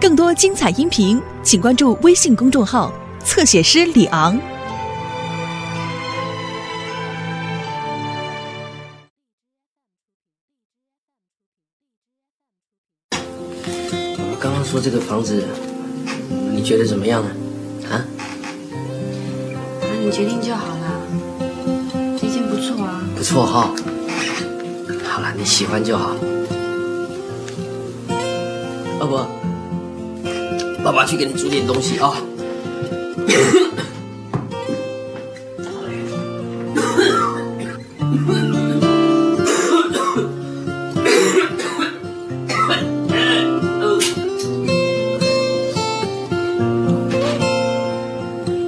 更多精彩音频，请关注微信公众号“侧写师李昂”。我刚刚说这个房子，你觉得怎么样呢？啊？那你决定就好了，这间不错啊。不错哈。好了，你喜欢就好。哦不，爸爸去给你煮点东西啊。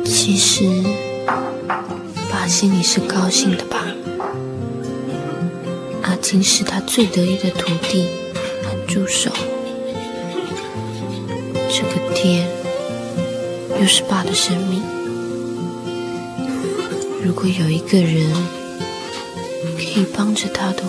其实，爸心里是高兴的吧？阿金是他最得意的徒弟是爸的生命。如果有一个人可以帮着他的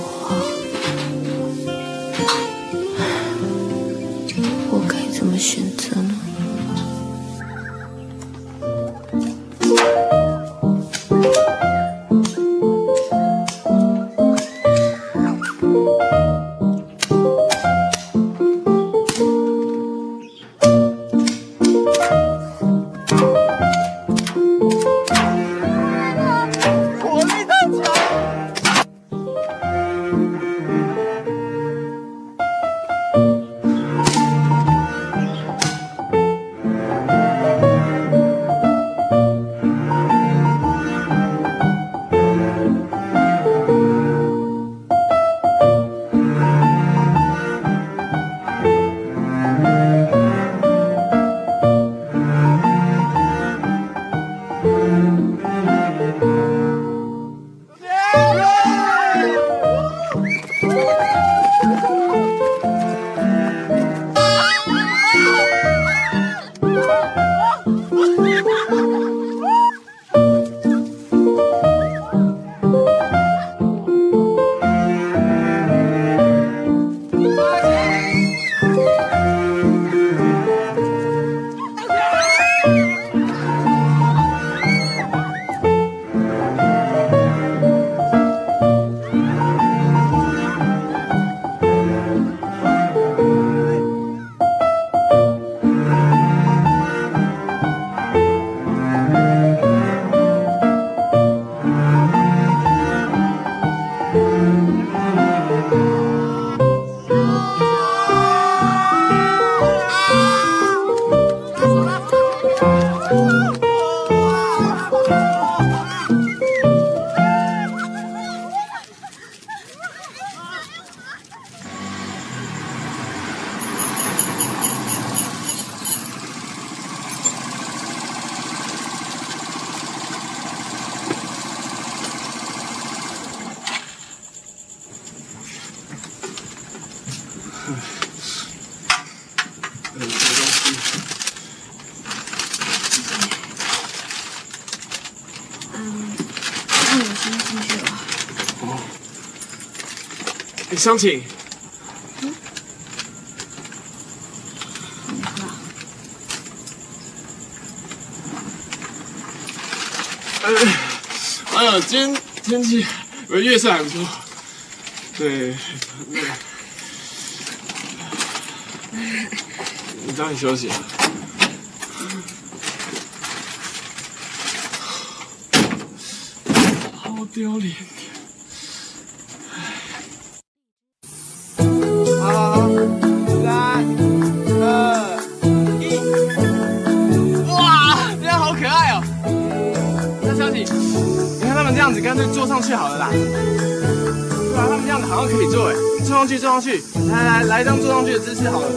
湘琴，哎，哎呀，今天天气，呃，月色还不错。对，对。你早点休息。好丢脸。上去好了啦。对啊，他们这样子好像可以坐哎，坐上去，坐上去，来来来，一张坐上去的姿势好了。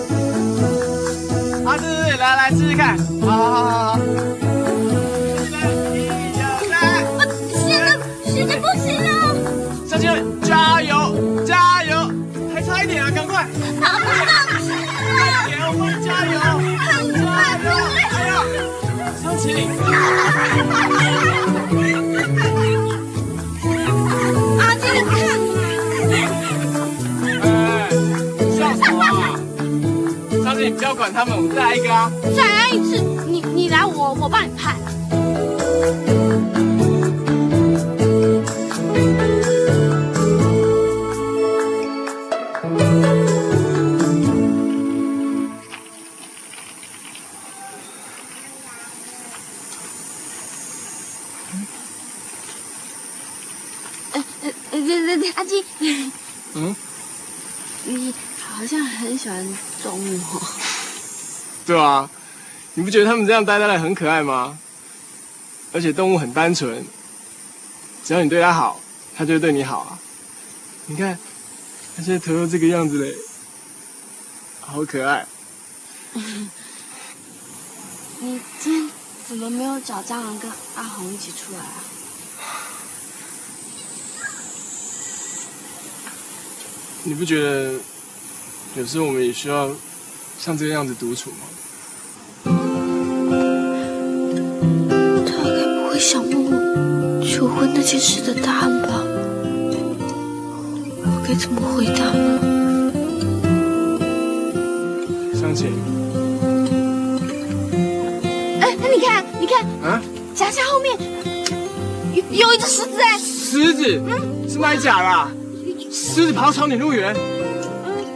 啊，对对对，来来试试看，好好好好好。一二三，现在现在不行了，小姐们加油加油，还差一点啊，赶快！啊不行了，快点，我们加油！加油！加油，湘琴，阿不要管他们，我们再来一个啊。再来一次，你你来，我我帮你拍。对啊，你不觉得他们这样呆呆的很可爱吗？而且动物很单纯，只要你对它好，它就会对你好啊。你看，它现在头都这个样子嘞，好可爱。你今天怎么没有找蟑螂跟阿红一起出来啊？你不觉得有时候我们也需要像这个样子独处吗？件事的答案吧？我该怎么回答呢？湘琴，哎，你看，你看，啊，夹夹后面有有一只狮子哎，狮子，嗯是卖假啦？狮子跑到长颈鹿园，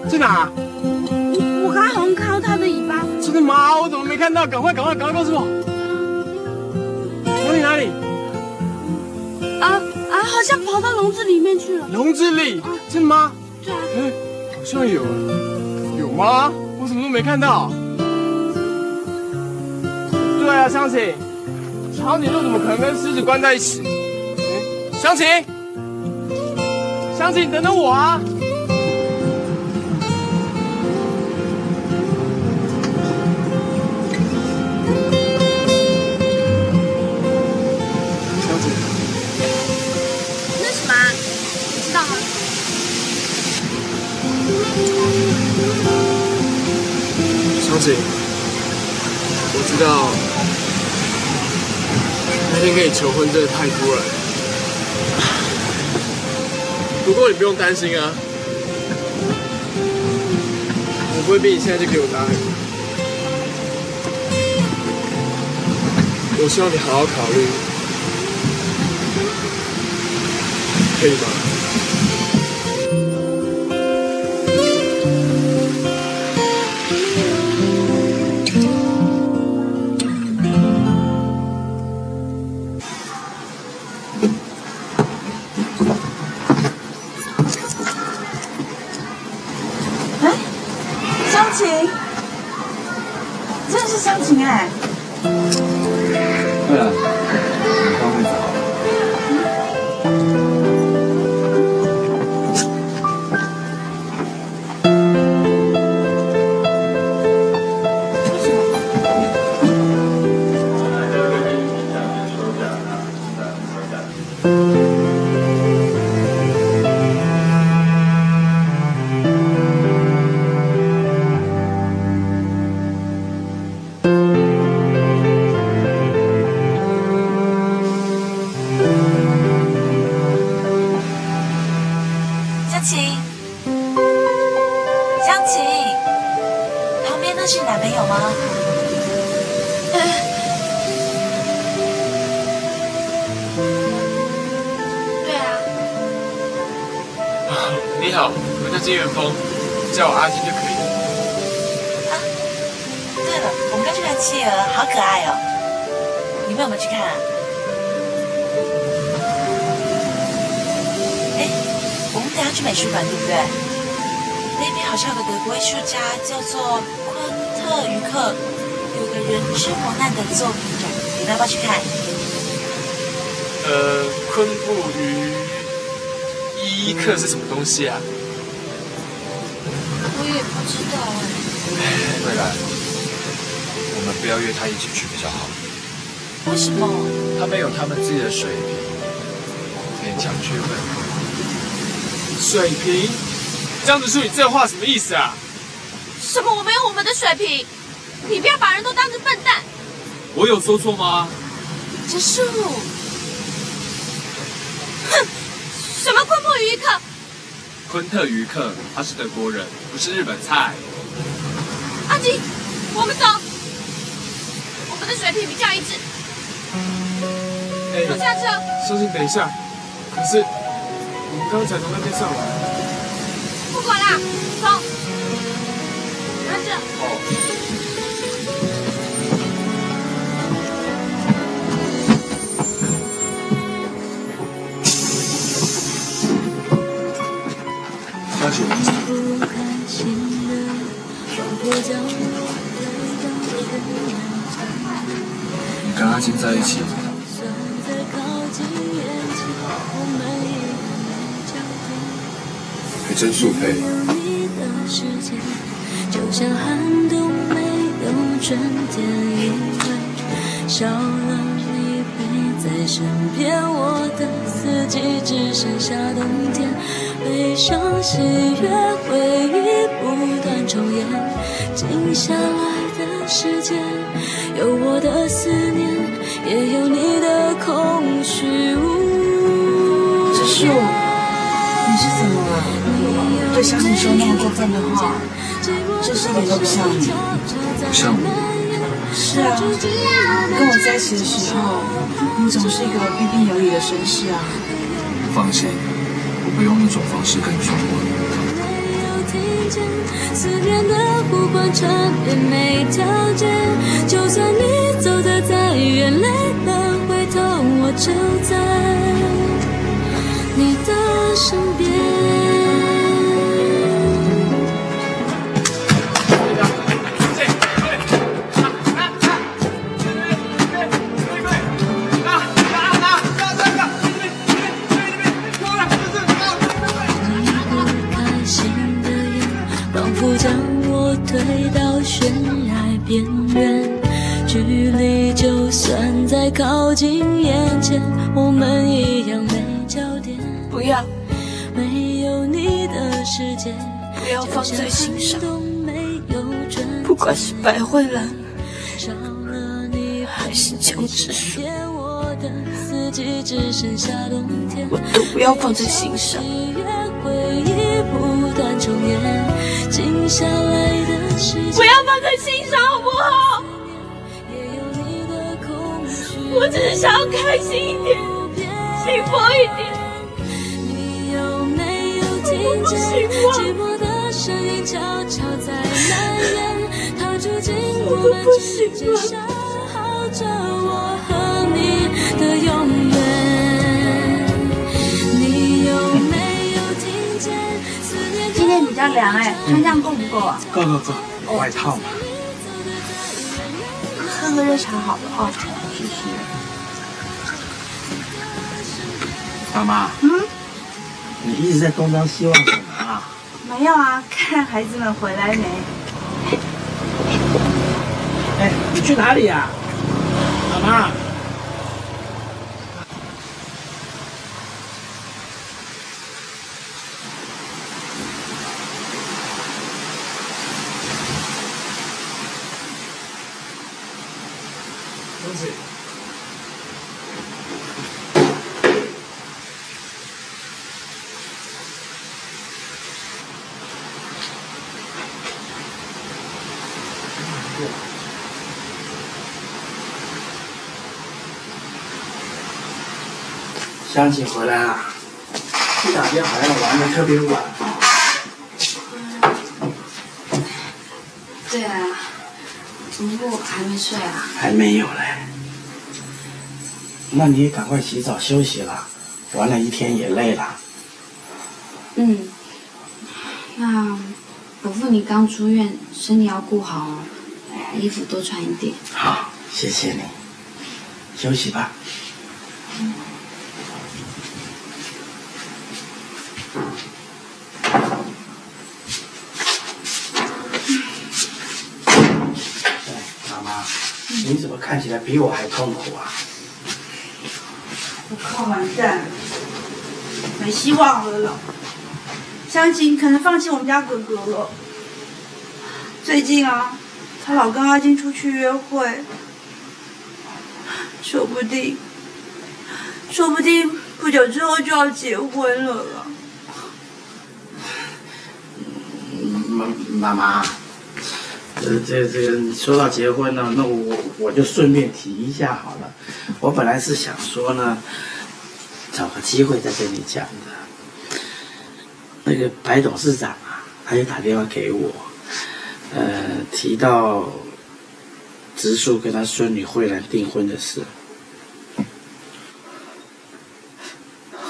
在哪？我我刚刚好像看到它的尾巴。真的吗？我怎么没看到？赶快，赶快，赶快告诉我！哪里哪里？好像跑到笼子里面去了。笼子里？真的吗？对啊，哎，好像有，有吗？我怎么都没看到？对啊，湘琴，长颈鹿怎么可能跟狮子关在一起？哎，湘琴，湘琴，等等我啊！湘琴，我知道那天跟你求婚真的太突然，不过你不用担心啊，我不会逼你现在就给我答案。我希望你好好考虑，可以吗？西啊？我也不知道哎。未来，我们不要约他一起去比较好。为什么？他们有他们自己的水平，勉强去问。水平？这样子说你这话什么意思啊？什么？我没有我们的水平，你不要把人都当成笨蛋。我有说错吗？结束。哼，什么昆布于克？昆特于克，他是德国人，不是日本菜。啊，相机，我们走。我们的水平比较一致。哎坐下车。相信等一下。可是我们刚才从那边上来。不管啦，走。拿着。你跟阿金在一起，还真速配。就像寒冬没有春天，因为少了在身边，我的四季只剩下冬天。悲伤、喜悦、回忆不断重演，静下来的时间，有我的思念，也有你的空虚无这是我，你是怎么了？对小你说那么过分的话，这是一点都不像你。不像我，是啊，跟我在一起的时候，你总是一个彬彬有礼的绅士啊。放心，我不用那种方式跟你说话。没有听见思念的呼唤，缠绵没条件。就算你走得再远，累了回头，我就在你的身边。靠近眼前，我们一样没焦点。不要，没有你的世界，不要放在心上。不管是白慧兰少了你还是江直树，我都不要放在心上。不要放在心上，好不好？我只是想要开心一点，幸福一点。你有没有听见寂寞的声音悄悄在蔓延？它住进我们之间，消耗着我和你的永远。你有没有听见思念？今天比较凉哎，穿这样够不够啊？够够够，外套嘛。喝个热茶好了哦。妈妈，嗯，你一直在东张西望什么啊？没有啊，看孩子们回来没？哎，你去哪里呀、妈妈，香姐回来了，这两天好像玩的特别晚。对啊，不过还没睡啊。还没有嘞。那你赶快洗澡休息了，玩了一天也累了。嗯，那伯父你刚出院，身体要顾好哦，衣服多穿一点。好，谢谢你，休息吧。哎，妈妈，你怎么看起来比我还痛苦啊？我靠，完蛋了，没希望了了。香琴可能放弃我们家哥哥了。最近啊，他老跟阿金出去约会，说不定，说不定不久之后就要结婚了了。妈妈妈，呃，这这个，说到结婚呢，那我我就顺便提一下好了。我本来是想说呢，找个机会再跟你讲的。那个白董事长啊，他就打电话给我，呃，提到植树跟他孙女慧兰订婚的事。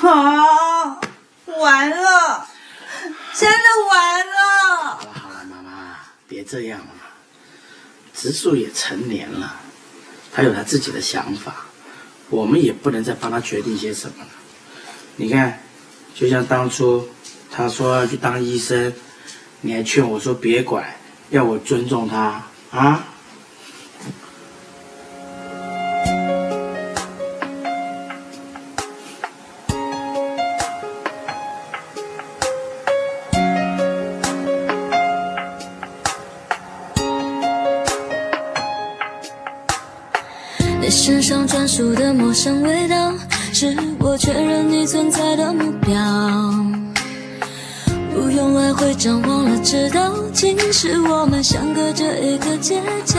啊，完了，真的完。这样了嘛。植树也成年了，他有他自己的想法，我们也不能再帮他决定些什么了。你看，就像当初他说要去当医生，你还劝我说别管，要我尊重他啊。香味道，是我确认你存在的目标。不用来回张望了，知道竟是我们相隔着一个街角。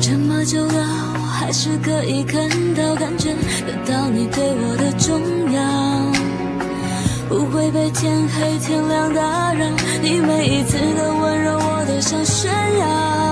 这么久了，我还是可以看到、感觉得到你对我的重要。不会被天黑天亮打扰，你每一次的温柔我都想炫耀。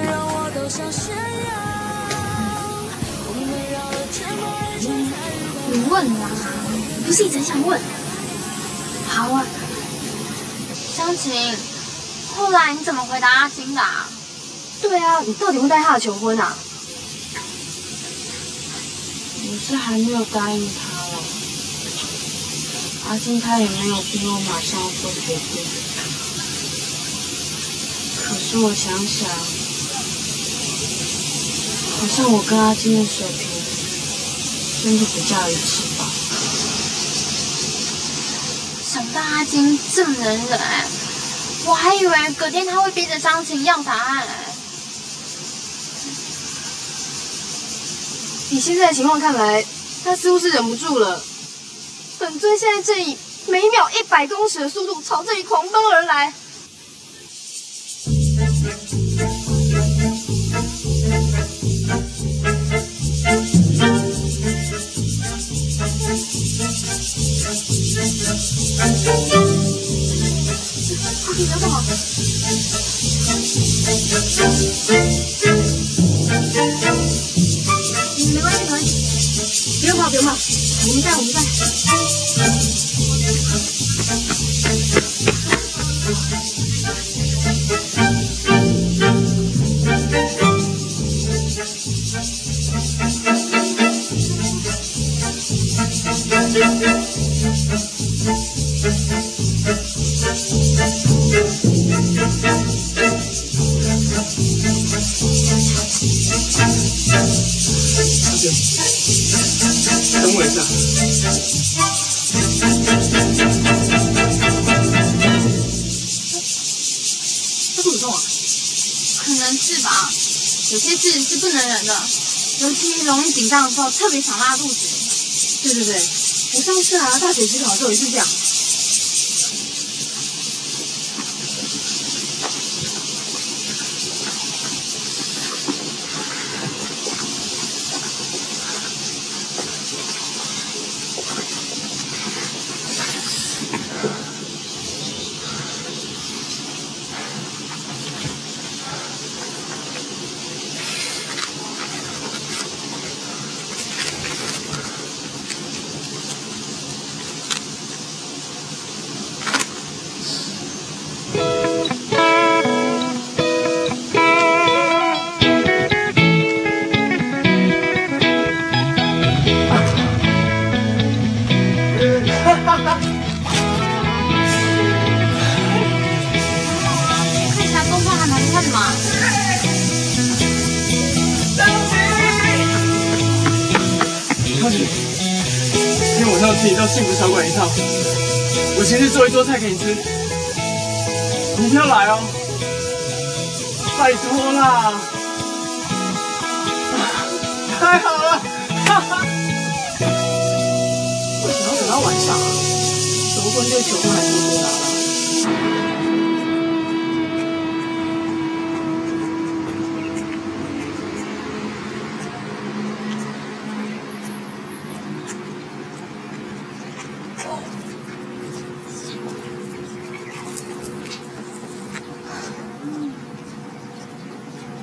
问啊，不是一直想问？好啊，湘琴，后来你怎么回答阿金的、对啊，你到底会带他的求婚啊？我是还没有答应他了，阿金他也没有逼我马上做决定。可是我想想，好像我跟阿金的水平真的比较一致吧。想不到阿金这么能忍、哎，我还以为隔天他会逼着张琴要答案、哎。以现在的情况看来，他似乎是忍不住了。本尊现在正以每秒一百公尺的速度朝这里狂奔而来。快点，不好！是吧，有些事是不能忍的，尤其容易紧张的时候，特别想拉肚子。对对对，我上次啊大学期考的时候也是这样。做一桌菜给你，要来哦，拜托啦！太好了，哈哈！为什么要等到晚上啊？求婚就求婚，还不多了。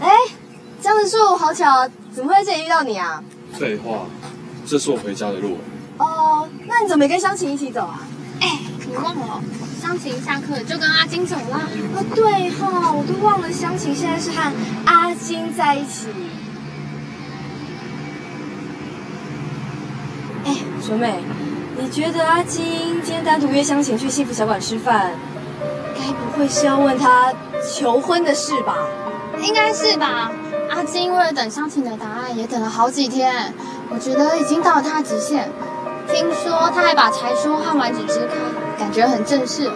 哎，江子树，好巧，怎么会在这里遇到你啊？废话，这是我回家的路。哦，那你怎么没跟湘琴一起走啊？哎，你忘了，湘琴下课就跟阿金走了。啊，对哈，我都忘了湘琴现在是和阿金在一起。哎，学妹，你觉得阿金今天单独约湘琴去幸福小馆吃饭，该不会是要问他求婚的事吧？应该是吧。阿金为了等湘琴的答案，也等了好几天。我觉得已经到了他的极限。听说他还把才疏和完纸支开，感觉很正式。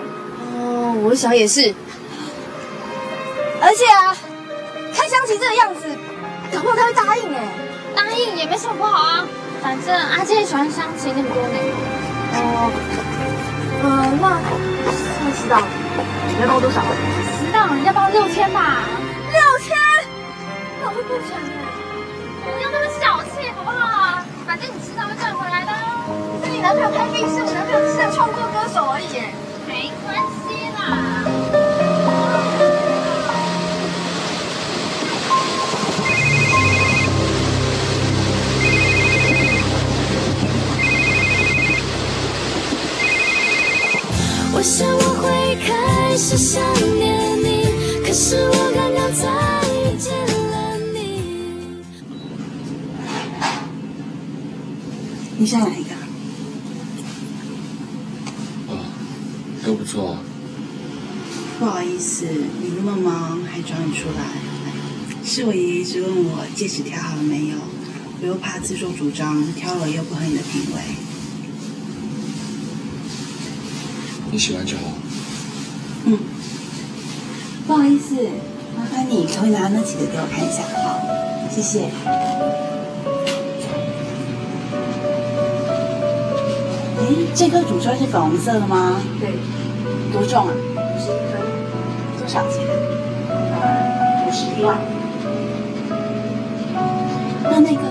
哦，我想也是。而且啊，看湘琴这个样子，搞不好他会答应哎。答应也没什么不好啊，反正阿健喜欢湘琴那么多年。哦，嗯，那那十档，你要包多少？十档要包六千吧。六千？那我会不成哎。那么小气好不好？反正你迟早会赚回来的。是你男朋友开宾士，我男朋友只是个创作歌手而已。没关系啦。我想我会开始想念你，可是我刚刚再见你想哪一个？都不错啊。不好意思，你那么忙还找你出来，是我爷爷一直问我戒指挑好了没有，我又怕自作主张，挑了又不合你的品味。你喜欢就好。嗯，不好意思，麻烦你可以拿那几个给我看一下？好，谢谢。哎，这颗主串是粉红色的吗？对。多重啊？十一颗。多少钱？呃，五十一万。那那个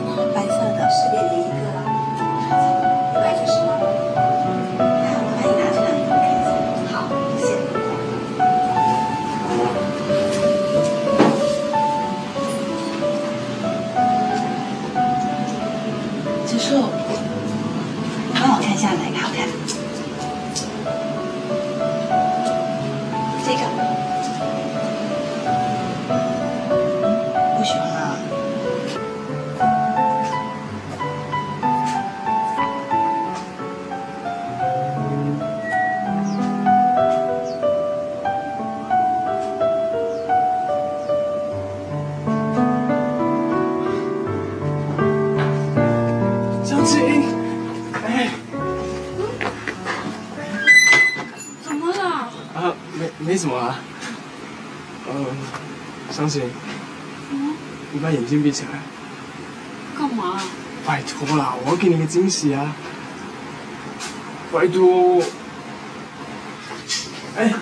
你把眼睛闭起来。干嘛？拜托啦，我要给你个惊喜啊！拜托。哎，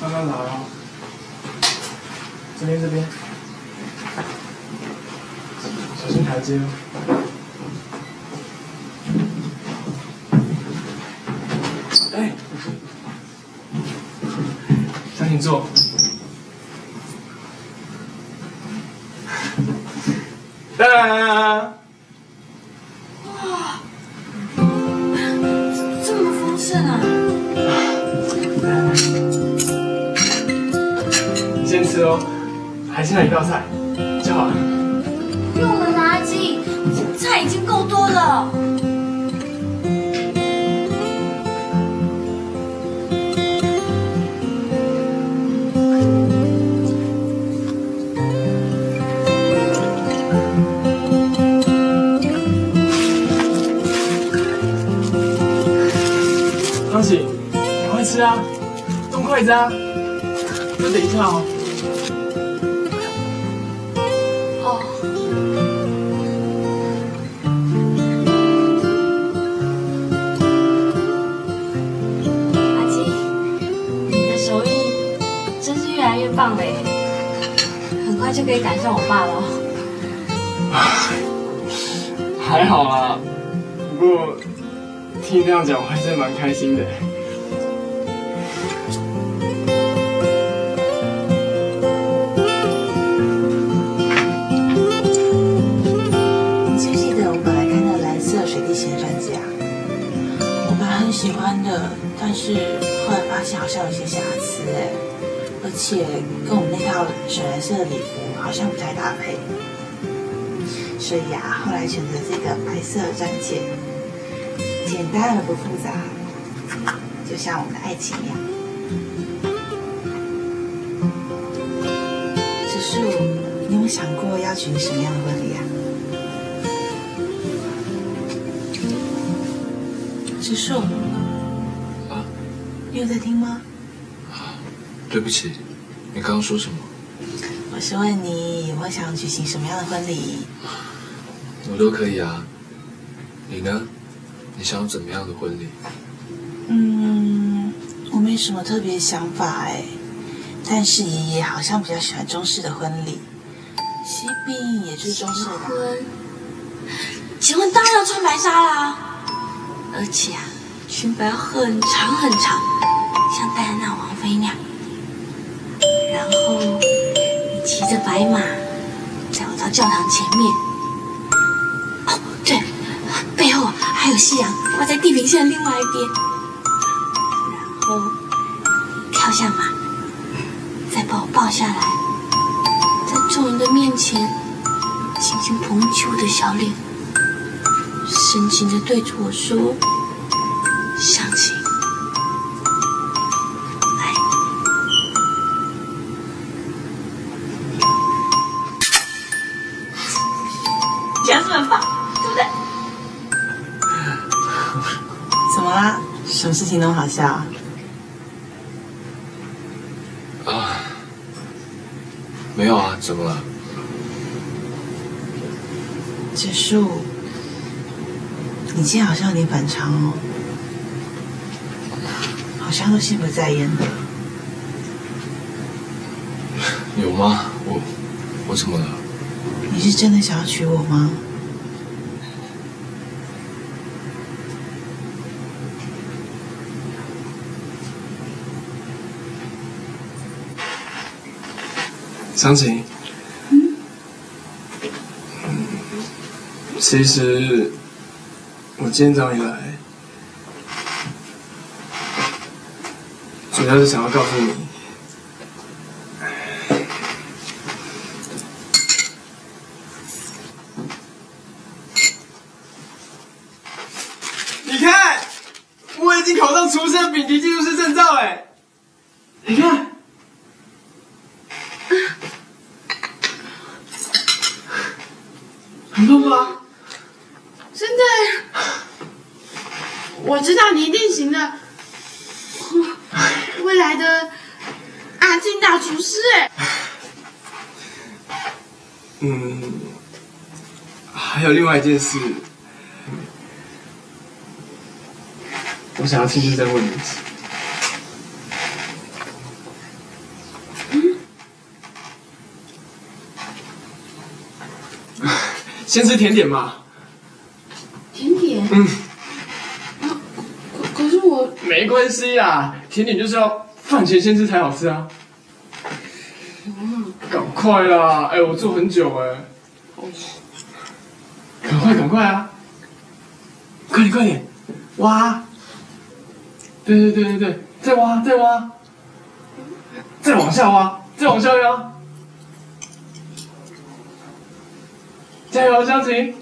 慢慢来啊。这边这边，小心台阶哦。哎，赶紧坐。哇，这么丰盛啊！你先吃哦，还剩下一道菜，就好了。用了，垃圾，菜已经够多了。筷子啊。那等一下哦。哦。阿金，你的手艺真是越来越棒嘞，很快就可以赶上我爸了。还好啦，不过听你这样讲，我还真的蛮开心的。是后来发现好像有些瑕疵哎，而且跟我们那套水蓝色的礼服好像不太搭配。所以啊，后来选择这个白色的钻戒，简单而不复杂，就像我们的爱情一样。植树，你有没有想过要举行什么样的婚礼啊？植树，你有在听吗？对不起，你刚刚说什么？我是问你有没有想举行什么样的婚礼？我都可以啊。你呢？你想要怎么样的婚礼？嗯，我没什么特别想法哎，但是爷爷好像比较喜欢中式的婚礼，西宾也是中式的。婚？结婚当然要穿白纱啦，而且啊，裙摆很长很长，像戴安娜王妃那样。然后你骑着白马，载我到教堂前面。哦，对，背后还有夕阳挂在地平线另外一边。然后跳下马，再把我抱下来，在众人的面前轻轻捧起我的小脸，深情的对着我说：“什么事情那么好笑？啊，没有啊，怎么了？结束。你今天好像有点反常哦，好像都心不在焉的。有吗？我我怎么了？你是真的想要娶我吗？湘琴，其实我今天找你来，主要是想要告诉你，你看，我已经考上厨师的丙级技术师证照哎，你看。很棒吧？真的，我知道你一定行的。未来的阿金大厨师哎，嗯，还有另外一件事，我想要亲自再问你一次。先吃甜点嘛。甜点。嗯，可可是我没关系啦，甜点就是要饭前先吃才好吃啊。赶快啦！哎，我做很久哎。赶快赶快啊！快点快点，挖！对对对对对，再挖再挖，再往下挖，再往下挖。加油，湘琴！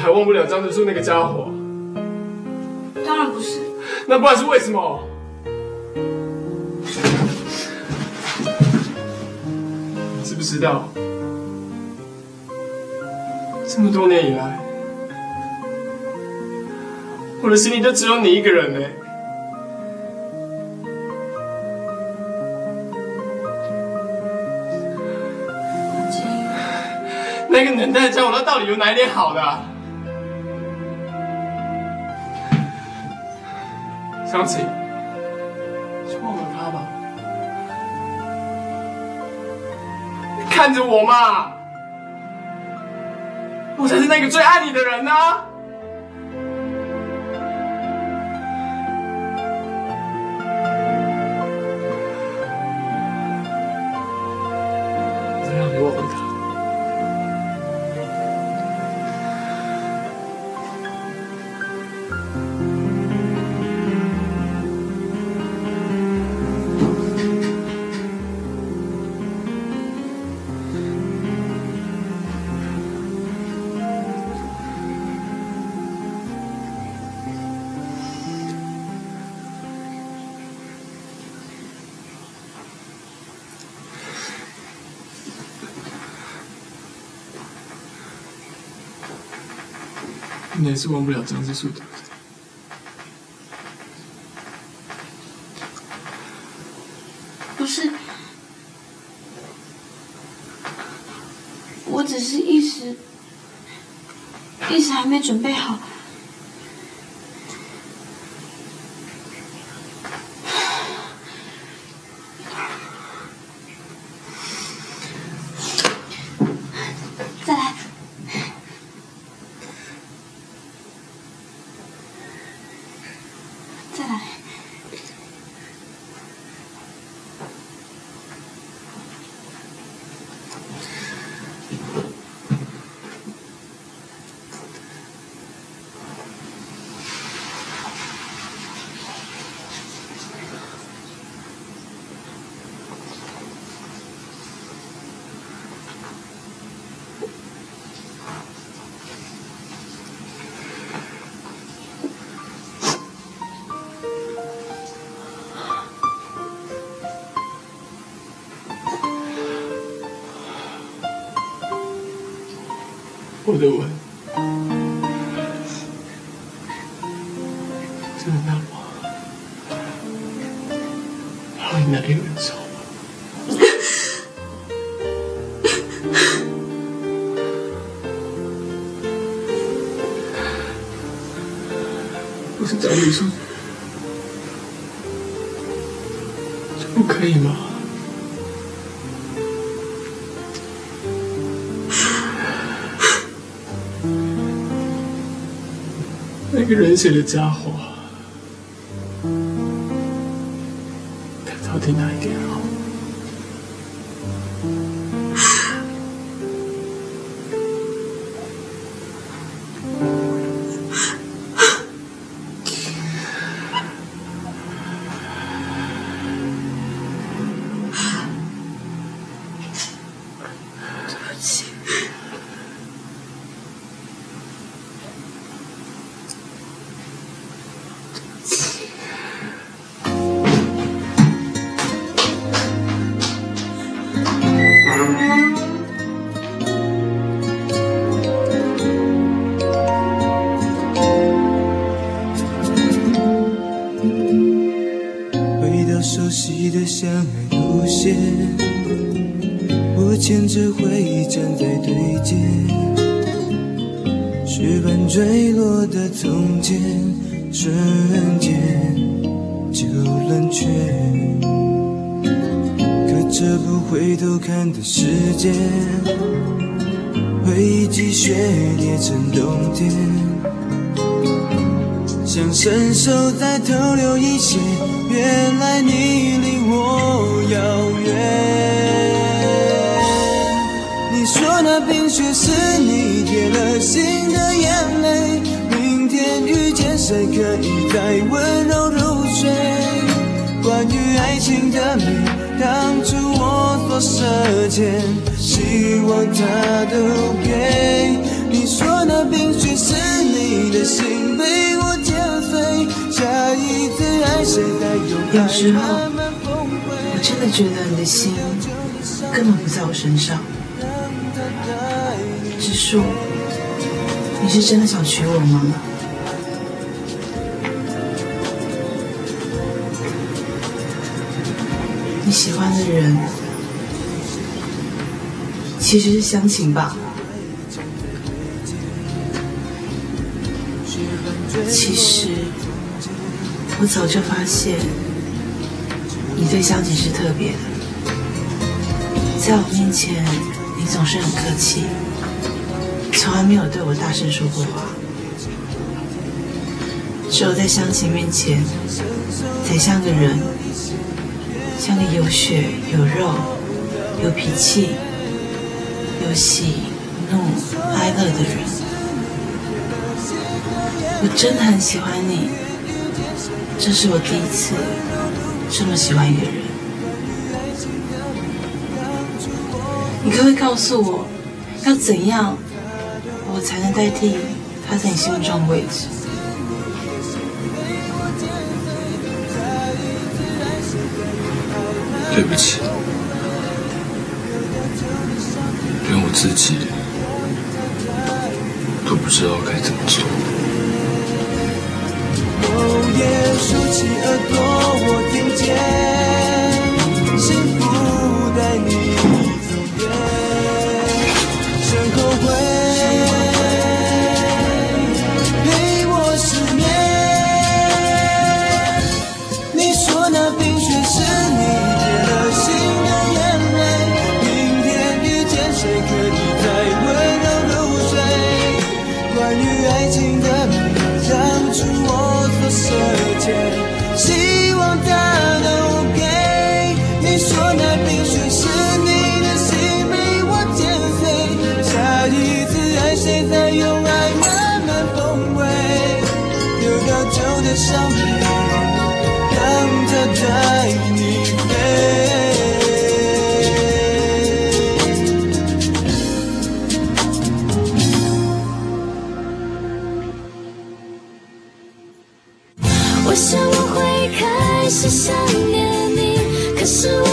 还忘不了张德树那个家伙？当然不是，那不然是为什么？知不知道，这么多年以来，我的心里就只有你一个人呢。那个年代的家伙，他到底有哪一点好的、啊？湘琴，就忘了他吧。你看着我嘛，我才是那个最爱你的人呢、再是忘不了张之树的。不是，我只是一时一时还没准备好。再来。我的这个家伙伸手再偷留一些，原来你离我遥远。你说那冰雪是你跌了心的眼泪，明天遇见谁可以再温柔入睡？关于爱情的美，当初我所舍弃，希望他都给。你说有时候，我真的觉得你的心根本不在我身上。植树，你是真的想娶我吗？你喜欢的人其实是湘琴吧？其实我早就发现，你对湘琴是特别的，在我面前你总是很客气，从来没有对我大声说过话，只有在湘琴面前才像个人，像个有血有肉、有脾气、有喜怒哀乐的人。我真的很喜欢你，这是我第一次这么喜欢一个人。你可不可以告诉我，要怎样我才能代替他在你心目中的位置？对不起，连我自己都不知道该怎么做。某夜竖起耳朵，我听见。念你，可是我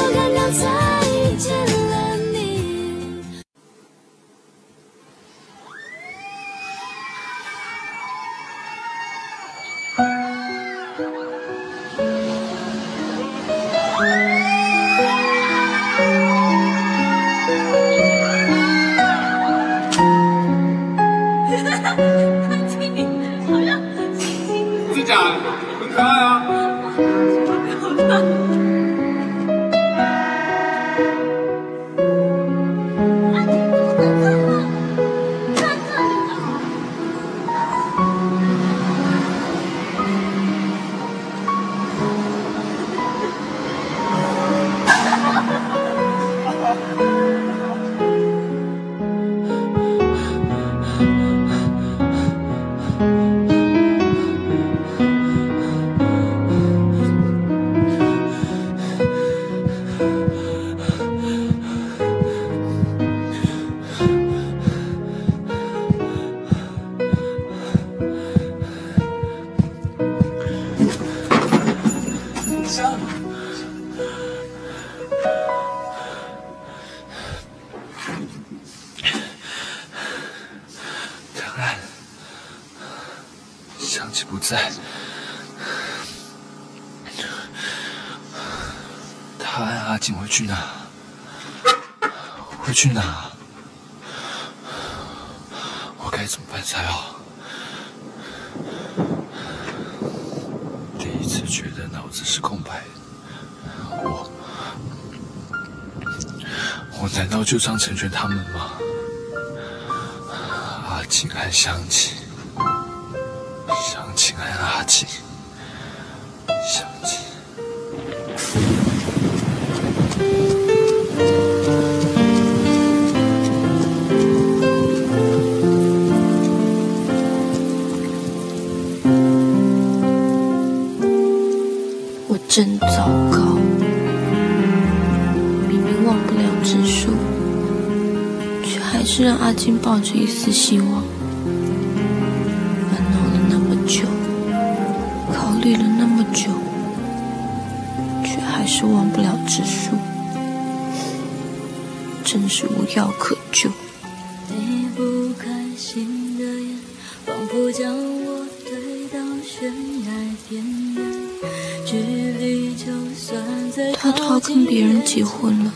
唐安，想起不在，他和阿静会去哪？会去哪？我该怎么办才好？第一次觉得脑子是空白，我，我难道就这样成全他们吗？阿静和香琴，相亲爱的阿金，是让阿金抱着一丝希望。烦恼了那么久，考虑了那么久，却还是忘不了植树，真是无药可救。你不开心的眼，仿佛将我推到悬崖边缘。距离就算再他都要跟别人结婚了。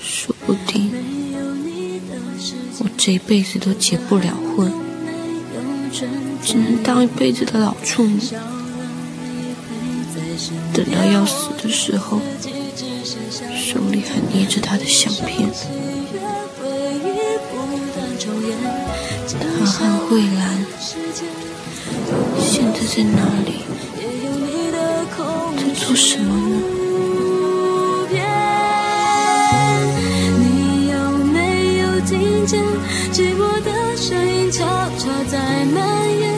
说不定，我这一辈子都结不了婚，只能当一辈子的老处女。等到要死的时候，手里还捏着他的相片。他和慧兰现在在哪里？在做什么呢？在蔓延？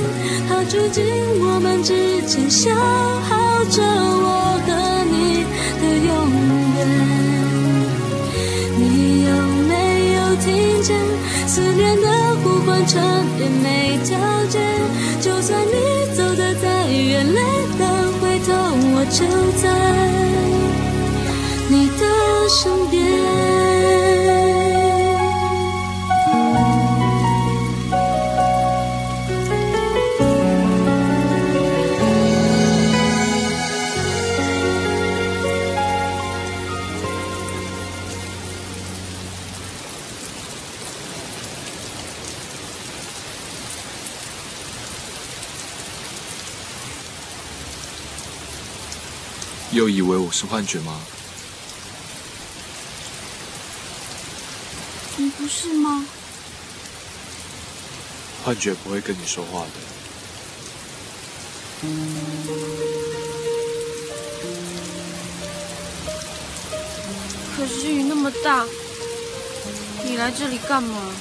它住进我们之间，消耗着我和你的永远。你有没有听见思念的呼唤，沉淀没条件？就算你走得再远，泪的回头，我就在又以为我是幻觉吗？你不是吗？幻觉不会跟你说话的。可是雨那么大，你来这里干嘛？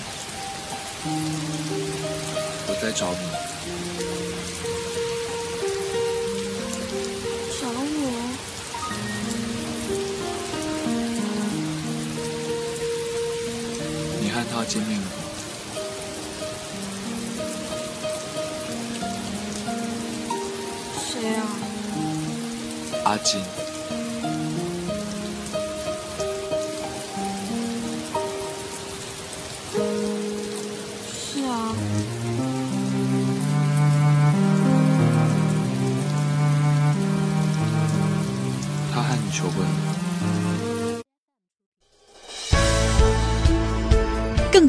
我在找你，他见面了吗？谁啊？阿金，